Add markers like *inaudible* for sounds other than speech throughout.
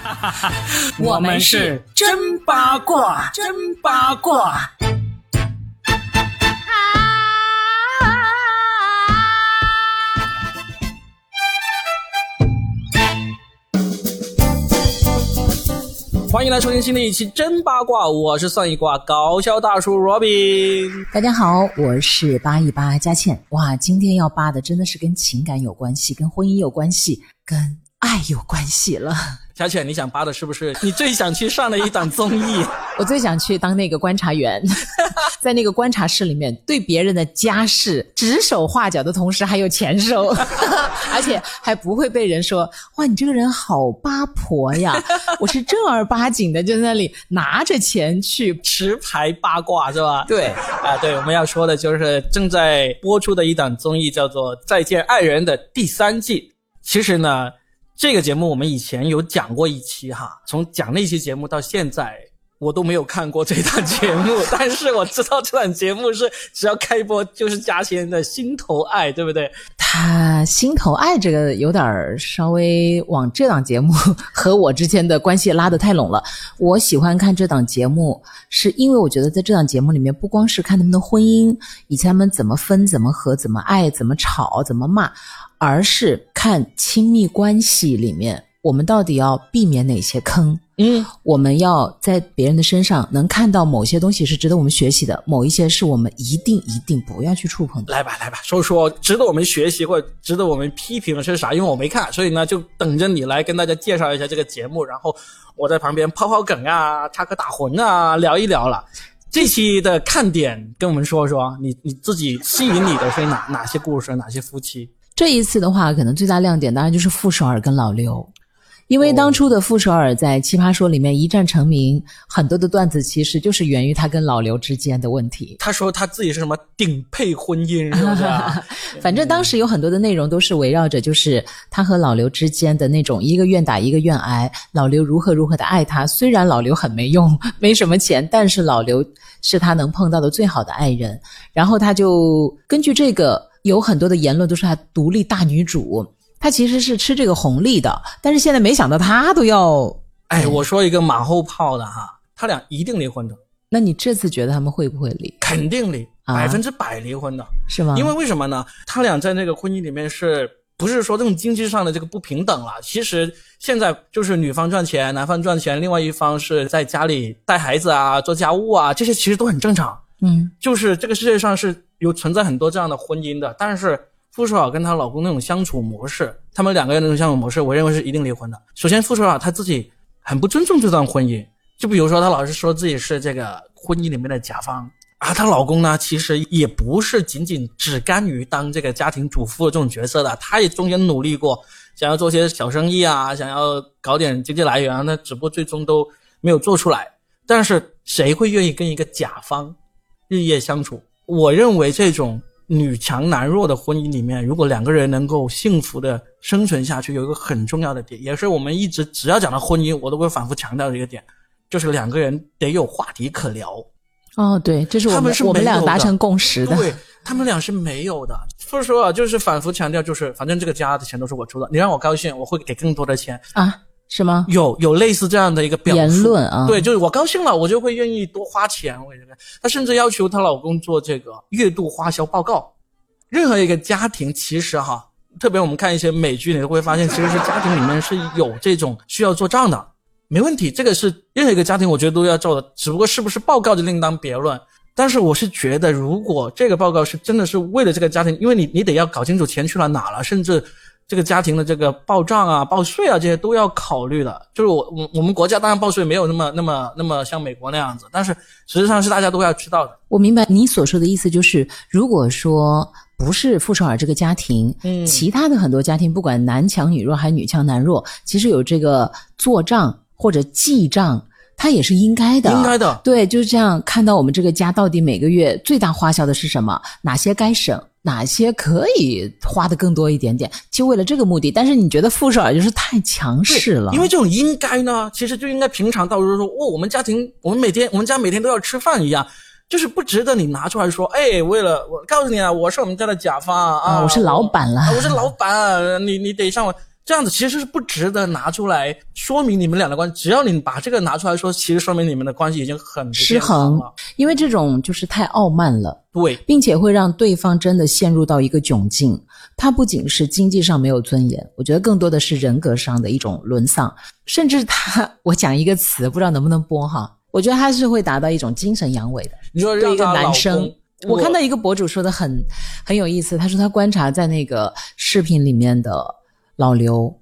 *laughs* 我们是真八卦，真八卦。欢迎来收听新的一期真八卦，我是算一卦搞笑大叔 Robin。大家好，我是八一八佳倩。哇，今天要扒的真的是跟情感有关系，跟婚姻有关系，跟爱有关系了。佳倩，你想扒的是不是你最想去上的一档综艺？*laughs* 我最想去当那个观察员，*laughs* 在那个观察室里面对别人的家事指手画脚的同时还有钱收，*laughs* 而且还不会被人说哇你这个人好八婆呀！我是正儿八经的就在那里拿着钱去持牌八卦是吧？对啊，对，我们要说的就是正在播出的一档综艺，叫做《再见爱人》的第三季。其实呢。这个节目我们以前有讲过一期哈，从讲那期节目到现在，我都没有看过这档节目，*laughs* 但是我知道这档节目是只要开播就是嘉欣的心头爱，对不对？他心头爱这个有点稍微往这档节目和我之间的关系拉得太拢了。我喜欢看这档节目，是因为我觉得在这档节目里面，不光是看他们的婚姻，以前他们怎么分、怎么和、怎么爱、怎么吵、怎么骂。而是看亲密关系里面，我们到底要避免哪些坑？嗯，我们要在别人的身上能看到某些东西是值得我们学习的，某一些是我们一定一定不要去触碰的。来吧，来吧，说说值得我们学习或者值得我们批评的是啥？因为我没看，所以呢，就等着你来跟大家介绍一下这个节目，然后我在旁边抛抛梗啊，插科打诨啊，聊一聊了。这期的看点跟我们说说，你你自己吸引你的是哪哪些故事，哪些夫妻？这一次的话，可能最大亮点当然就是傅首尔跟老刘，因为当初的傅首尔在《奇葩说》里面一战成名，很多的段子其实就是源于他跟老刘之间的问题。他说他自己是什么顶配婚姻，是不是？*laughs* 反正当时有很多的内容都是围绕着就是他和老刘之间的那种一个愿打一个愿挨，老刘如何如何的爱他。虽然老刘很没用，没什么钱，但是老刘是他能碰到的最好的爱人。然后他就根据这个。有很多的言论都是她独立大女主，她其实是吃这个红利的，但是现在没想到她都要，哎，我说一个马后炮的哈，他俩一定离婚的。那你这次觉得他们会不会离？肯定离，百分之百离婚的，是吗？因为为什么呢？他俩在那个婚姻里面是不是说这种经济上的这个不平等了？其实现在就是女方赚钱，男方赚钱，另外一方是在家里带孩子啊、做家务啊，这些其实都很正常。嗯，就是这个世界上是有存在很多这样的婚姻的，但是傅首尔跟她老公那种相处模式，他们两个人那种相处模式，我认为是一定离婚的。首先，傅首尔她自己很不尊重这段婚姻，就比如说她老是说自己是这个婚姻里面的甲方啊，她老公呢其实也不是仅仅只甘于当这个家庭主妇的这种角色的，他也中间努力过，想要做些小生意啊，想要搞点经济来源，那只不过最终都没有做出来。但是谁会愿意跟一个甲方？日夜相处，我认为这种女强男弱的婚姻里面，如果两个人能够幸福的生存下去，有一个很重要的点，也是我们一直只要讲到婚姻，我都会反复强调的一个点，就是两个人得有话题可聊。哦，对，这是我们我们俩达成共识的。对，他们俩是没有的。所以说啊，就是反复强调，就是反正这个家的钱都是我出的，你让我高兴，我会给更多的钱啊。是吗？有有类似这样的一个表言论啊？对，就是我高兴了，我就会愿意多花钱。我跟你说，她甚至要求她老公做这个月度花销报告。任何一个家庭，其实哈，特别我们看一些美剧，你都会发现，其实是家庭里面是有这种需要做账的。没问题，这个是任何一个家庭，我觉得都要做的。只不过是不是报告就另当别论。但是我是觉得，如果这个报告是真的是为了这个家庭，因为你你得要搞清楚钱去了哪了，甚至。这个家庭的这个报账啊、报税啊，这些都要考虑的。就是我我我们国家当然报税没有那么那么那么像美国那样子，但是实际上是大家都要知道的。我明白你所说的意思，就是如果说不是傅首尔这个家庭，嗯，其他的很多家庭，不管男强女弱还是女强男弱，其实有这个做账或者记账，它也是应该的。应该的，对，就是这样。看到我们这个家到底每个月最大花销的是什么，哪些该省。哪些可以花的更多一点点，就为了这个目的。但是你觉得傅首尔就是太强势了？因为这种应该呢，其实就应该平常到就是说，哦，我们家庭，我们每天，我们家每天都要吃饭一样，就是不值得你拿出来说，哎，为了我告诉你啊，我是我们家的甲方啊，我是老板了，我是老板，你你得上我。这样子其实是不值得拿出来说明你们俩的关系。只要你把这个拿出来说，其实说明你们的关系已经很失衡了。，因为这种就是太傲慢了。对，并且会让对方真的陷入到一个窘境。他不仅是经济上没有尊严，我觉得更多的是人格上的一种沦丧，甚至他，我讲一个词，不知道能不能播哈？我觉得他是会达到一种精神阳痿的。你说对一个男生公，我看到一个博主说的很很有意思，他说他观察在那个视频里面的老刘，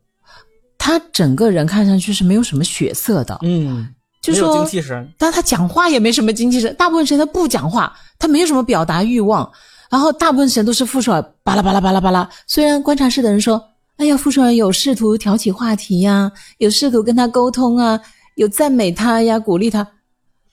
他整个人看上去是没有什么血色的，嗯，就没有精说气神。但他讲话也没什么精气神，大部分时间他不讲话，他没有什么表达欲望，然后大部分时间都是傅首尔巴拉巴拉巴拉巴拉。虽然观察室的人说，哎呀，傅首尔有试图挑起话题呀，有试图跟他沟通啊，有赞美他呀，鼓励他，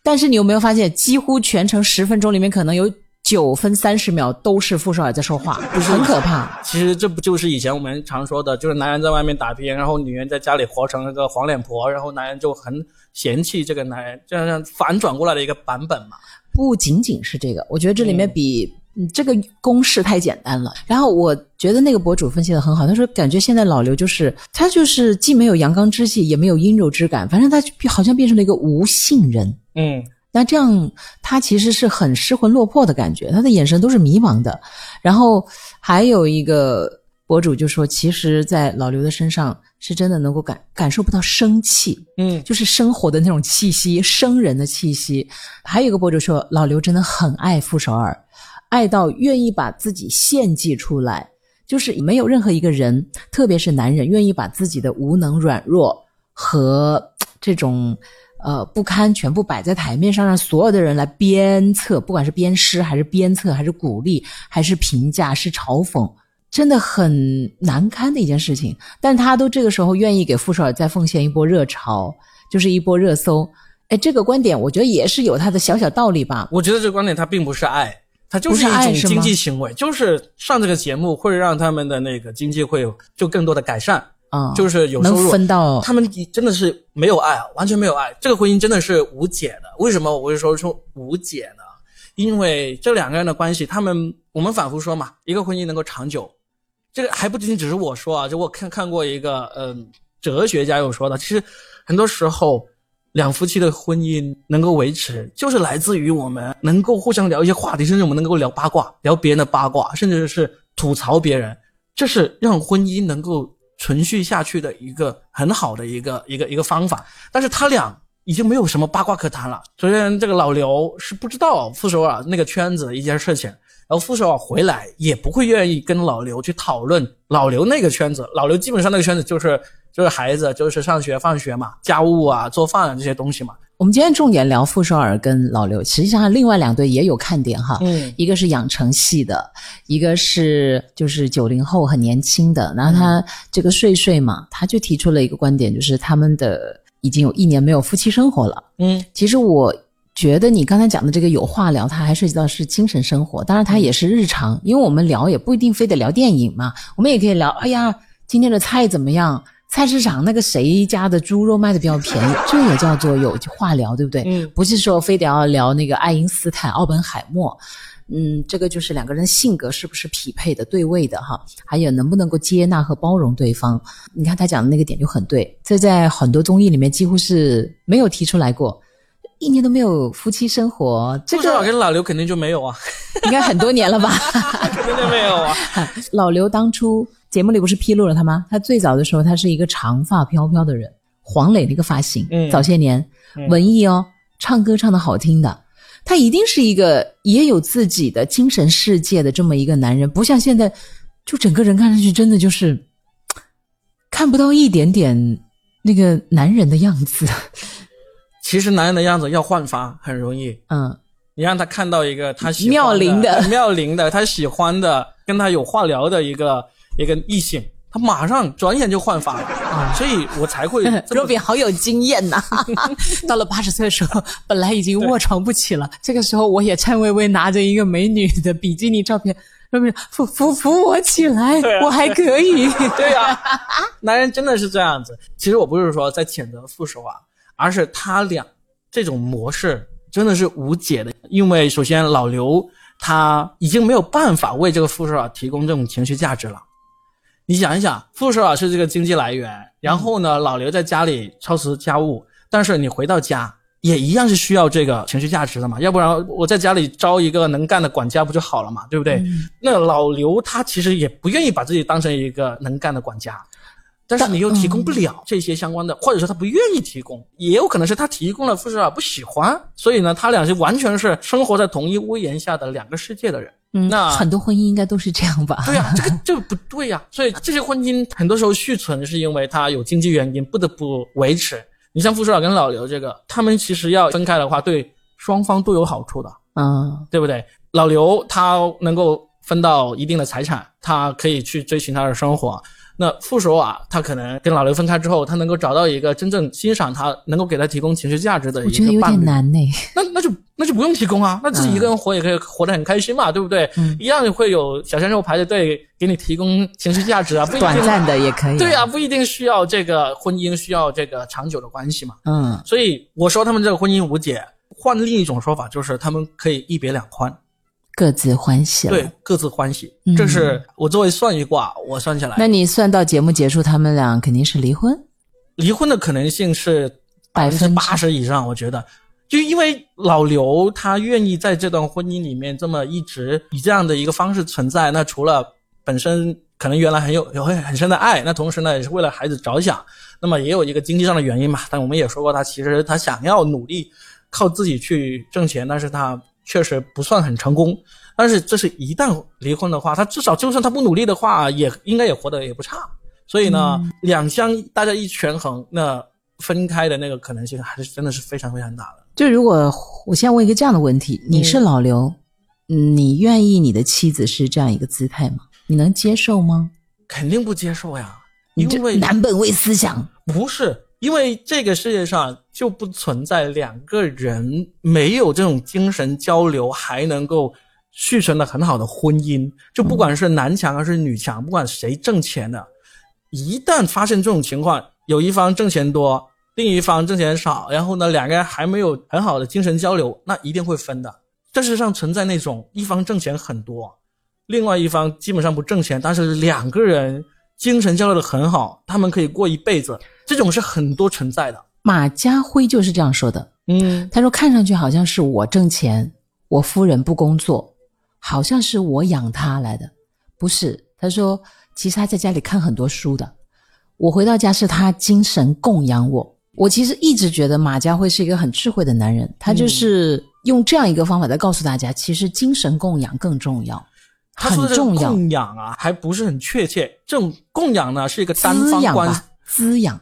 但是你有没有发现，几乎全程十分钟里面，可能有九分三十秒都是傅首尔在说话，很可怕。其实这不就是以前我们常说的，就是男人在外面打拼，然后女人在家里活成了个黄脸婆，然后男人就很嫌弃这个男人，这样反转过来的一个版本嘛。不仅仅是这个，我觉得这里面比、嗯、这个公式太简单了。然后我觉得那个博主分析的很好，他说感觉现在老刘就是他就是既没有阳刚之气，也没有阴柔之感，反正他好像变成了一个无性人。嗯，那这样他其实是很失魂落魄的感觉，他的眼神都是迷茫的。然后还有一个博主就说，其实，在老刘的身上是真的能够感感受不到生气，嗯，就是生活的那种气息，生人的气息。还有一个博主说，老刘真的很爱傅首尔，爱到愿意把自己献祭出来，就是没有任何一个人，特别是男人，愿意把自己的无能、软弱和这种呃不堪全部摆在台面上，让所有的人来鞭策，不管是鞭尸还是鞭策，还是鼓励，还是评价，是嘲讽。真的很难堪的一件事情，但他都这个时候愿意给傅首尔再奉献一波热潮，就是一波热搜。哎，这个观点我觉得也是有他的小小道理吧。我觉得这个观点他并不是爱，它就是一种经济行为，就是上这个节目会让他们的那个经济会有就更多的改善，啊、就是有收能入。分到他们真的是没有爱啊，完全没有爱。这个婚姻真的是无解的。为什么我会说出无解呢？因为这两个人的关系，他们我们反复说嘛，一个婚姻能够长久，这个还不仅仅只是我说啊，就我看看过一个嗯哲学家有说的，其实很多时候两夫妻的婚姻能够维持，就是来自于我们能够互相聊一些话题，甚至我们能够聊八卦，聊别人的八卦，甚至是吐槽别人，这是让婚姻能够存续下去的一个很好的一个一个一个方法。但是他俩已经没有什么八卦可谈了。首先，这个老刘是不知道傅首尔那个圈子的一件事情，然后傅首尔回来也不会愿意跟老刘去讨论老刘那个圈子。老刘基本上那个圈子就是就是孩子，就是上学放学嘛，家务啊、做饭啊这些东西嘛。我们今天重点聊傅首尔跟老刘，实际上另外两对也有看点哈。嗯一个是养成系的，一个是就是九零后很年轻的。然后他这个睡睡嘛，他就提出了一个观点，就是他们的已经有一年没有夫妻生活了。嗯其实我觉得你刚才讲的这个有话聊，它还涉及到是精神生活，当然它也是日常，因为我们聊也不一定非得聊电影嘛，我们也可以聊，哎呀，今天的菜怎么样？菜市场那个谁家的猪肉卖的比较便宜，*laughs* 这也叫做有话聊，对不对？嗯不是说非得要聊那个爱因斯坦、奥本海默，嗯，这个就是两个人性格是不是匹配的、对位的哈，还有能不能够接纳和包容对方。你看他讲的那个点就很对，这在很多综艺里面几乎是没有提出来过。一年都没有夫妻生活，这个跟老刘肯定就没有啊，应该很多年了吧？*laughs* 肯定就没有啊。老刘当初节目里不是披露了他吗？他最早的时候，他是一个长发飘飘的人，黄磊那个发型，嗯。早些年嗯。文艺哦，唱歌唱的好听的，他一定是一个也有自己的精神世界的这么一个男人，不像现在，就整个人看上去真的就是看不到一点点那个男人的样子，其实男人的样子要焕发很容易，嗯，你让他看到一个他喜欢妙龄的。呃妙龄的，他喜欢的，跟他有话聊的一个一个异性，他马上转眼就焕发了，啊所以我才会这么 *laughs* 若比好有经验呐、*laughs* 到了八十岁的时候，本来已经卧床不起了，这个时候我也颤巍巍拿着一个美女的比基尼照片，罗比扶扶扶我起来，啊我还可以。*laughs* 对呀、男人真的是这样子。其实我不是说在谴责傅首尔，而是他俩这种模式真的是无解的。因为首先老刘他已经没有办法为这个傅首尔提供这种情绪价值了，你想一想，傅首尔是这个经济来源，然后呢，老刘在家里操持家务，但是你回到家也一样是需要这个情绪价值的嘛，要不然我在家里招一个能干的管家不就好了嘛，对不对？那老刘他其实也不愿意把自己当成一个能干的管家。但是你又提供不了这些相关的，或者说他不愿意提供，也有可能是他提供了，傅首尔不喜欢，所以呢，他俩是完全是生活在同一屋檐下的两个世界的人。嗯，那很多婚姻应该都是这样吧？对呀、这个 *laughs* 这个不对呀、所以这些婚姻很多时候续存是因为它有经济原因，不得不维持。你像傅首尔跟老刘这个，他们其实要分开的话，对双方都有好处的，嗯，对不对？老刘他能够分到一定的财产，他可以去追寻他的生活。那傅首尔他可能跟老刘分开之后，他能够找到一个真正欣赏他、能够给他提供情绪价值的一我觉得有个伴侣。点难呢。那那就那就不用提供啊，那自己一个人活也可以活得很开心嘛，对不对？嗯一样会有小鲜肉排着队给你提供情绪价值啊，不一定短暂的也可以。对啊，，不一定需要这个婚姻，需要这个长久的关系嘛。嗯，所以我说他们这个婚姻无解，换另一种说法就是他们可以一别两宽，各自欢喜了。对，各自欢喜。嗯这是我作为算一卦，我算下来，那你算到节目结束，他们俩肯定是离婚。离婚的可能性是百分之百分之八十以上，我觉得。就因为老刘他愿意在这段婚姻里面这么一直以这样的一个方式存在，那除了本身可能原来很有有很很深的爱，那同时呢也是为了孩子着想，那么也有一个经济上的原因嘛。但我们也说过，他其实他想要努力靠自己去挣钱，但是他确实不算很成功。但是这是一旦离婚的话，他至少就算他不努力的话，也应该也活得也不差。所以呢，两相大家一权衡，那分开的那个可能性还是真的是非常非常大的。就如果我现在问一个这样的问题，你是老刘，嗯，你愿意你的妻子是这样一个姿态吗？你能接受吗？肯定不接受呀，你这因为男本位思想，不是因为这个世界上就不存在两个人没有这种精神交流还能够续存的很好的婚姻，就不管是男强还是女强，不管谁挣钱的，一旦发生这种情况，有一方挣钱多，另一方挣钱少，然后呢两个人还没有很好的精神交流，那一定会分的。这世上存在那种一方挣钱很多，另外一方基本上不挣钱，但是两个人精神交流的很好，他们可以过一辈子，这种是很多存在的。马家辉就是这样说的。嗯，他说看上去好像是我挣钱，我夫人不工作，好像是我养他来的，不是。他说其实他在家里看很多书的，我回到家是他精神供养我。我其实一直觉得马家辉是一个很智慧的男人，他就是用这样一个方法在告诉大家，其实精神供养更重要，他说的这个很重要，供养啊，还不是很确切。这种供养呢，是一个单方关系，滋养。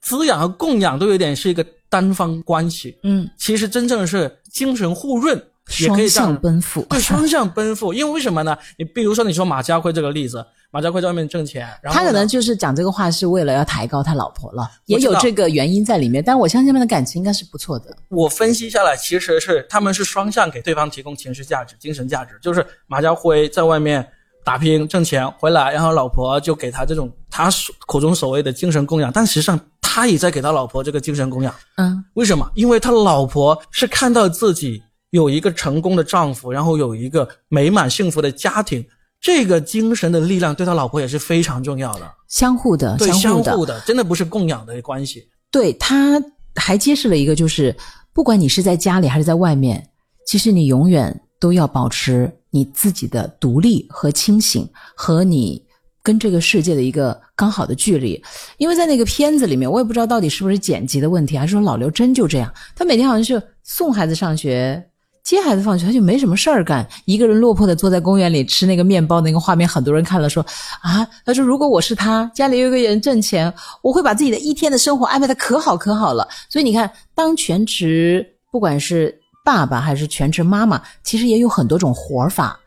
滋养和供养都有点是一个单方关系。嗯，其实真正是精神互润，也可双以这样向奔赴。对，双向奔赴。因为为什么呢？你比如说，你说马家辉这个例子，马家辉在外面挣钱，然后他可能就是讲这个话是为了要抬高他老婆了，也有这个原因在里面。但我相信他们的感情应该是不错的。我分析下来，其实是他们是双向给对方提供情绪价值、精神价值。就是马家辉在外面打拼挣钱回来，然后老婆就给他这种他所口中所谓的精神供养，但实际上他也在给他老婆这个精神供养。嗯，为什么？因为他老婆是看到自己有一个成功的丈夫，然后有一个美满幸福的家庭，这个精神的力量对他老婆也是非常重要的。相互的，对，相互的。相互的，真的不是供养的关系。对，他还揭示了一个，就是不管你是在家里还是在外面，其实你永远都要保持你自己的独立和清醒，和你跟这个世界的一个刚好的距离。因为在那个片子里面，我也不知道到底是不是剪辑的问题，还是说老刘真就这样，他每天好像是送孩子上学。接孩子放学，他就没什么事儿干，一个人落魄的坐在公园里吃那个面包，那个画面很多人看了说啊，他说如果我是他，家里有一个人挣钱，我会把自己的一天的生活安排的可好可好了。所以你看，当全职不管是爸爸还是全职妈妈，其实也有很多种活法，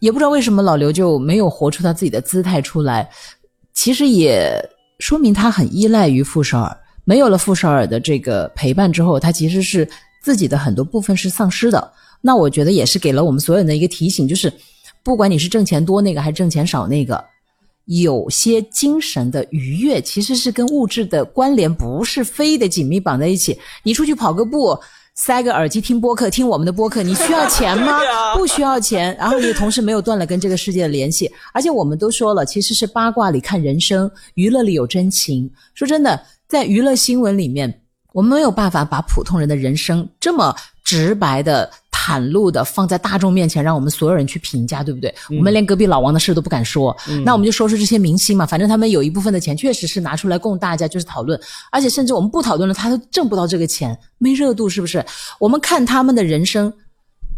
也不知道为什么老刘就没有活出他自己的姿态出来，其实也说明他很依赖于傅首尔，没有了傅首尔的这个陪伴之后，他其实是。自己的很多部分是丧失的，那我觉得也是给了我们所有人的一个提醒，就是不管你是挣钱多那个还是挣钱少那个，有些精神的愉悦其实是跟物质的关联不是非得紧密绑在一起。你出去跑个步，塞个耳机听播客，听我们的播客，你需要钱吗？*laughs* 不需要钱。然后你同时没有断了跟这个世界的联系，而且我们都说了，其实是八卦里看人生，娱乐里有真情。说真的，在娱乐新闻里面，我们没有办法把普通人的人生这么直白的。袒露的放在大众面前，让我们所有人去评价，对不对？我们连隔壁老王的事都不敢说，那我们就说说这些明星嘛。反正他们有一部分的钱确实是拿出来供大家就是讨论，而且甚至我们不讨论了，他都挣不到这个钱，没热度，是不是？我们看他们的人生。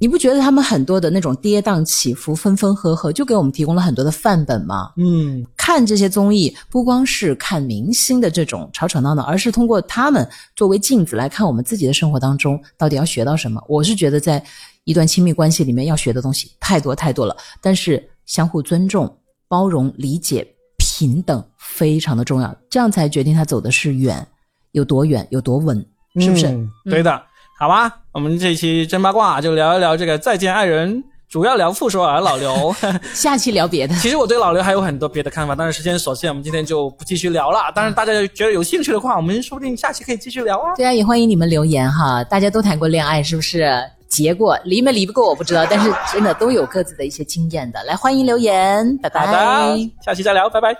你不觉得他们很多的那种跌宕起伏、分分合合，就给我们提供了很多的范本吗？嗯，看这些综艺，不光是看明星的这种吵吵闹闹，而是通过他们作为镜子来看我们自己的生活当中到底要学到什么。我是觉得，在一段亲密关系里面要学的东西太多太多了，但是相互尊重、包容、理解、平等非常的重要，这样才决定他走的是远有多远、有多稳，是不是？对的。好吧，我们这一期真八卦就聊一聊这个再见爱人。主要聊傅首尔老刘，*laughs* *laughs* 下期聊别的。其实我对老刘还有很多别的看法，但是时间所限，我们今天就不继续聊了。当然大家觉得有兴趣的话，我们说不定下期可以继续聊啊。对啊，也欢迎你们留言哈。大家都谈过恋爱是不是？结果离没离？不过我不知道，但是真的都有各自的一些经验的。来，欢迎留言，拜拜。下期再聊，拜拜。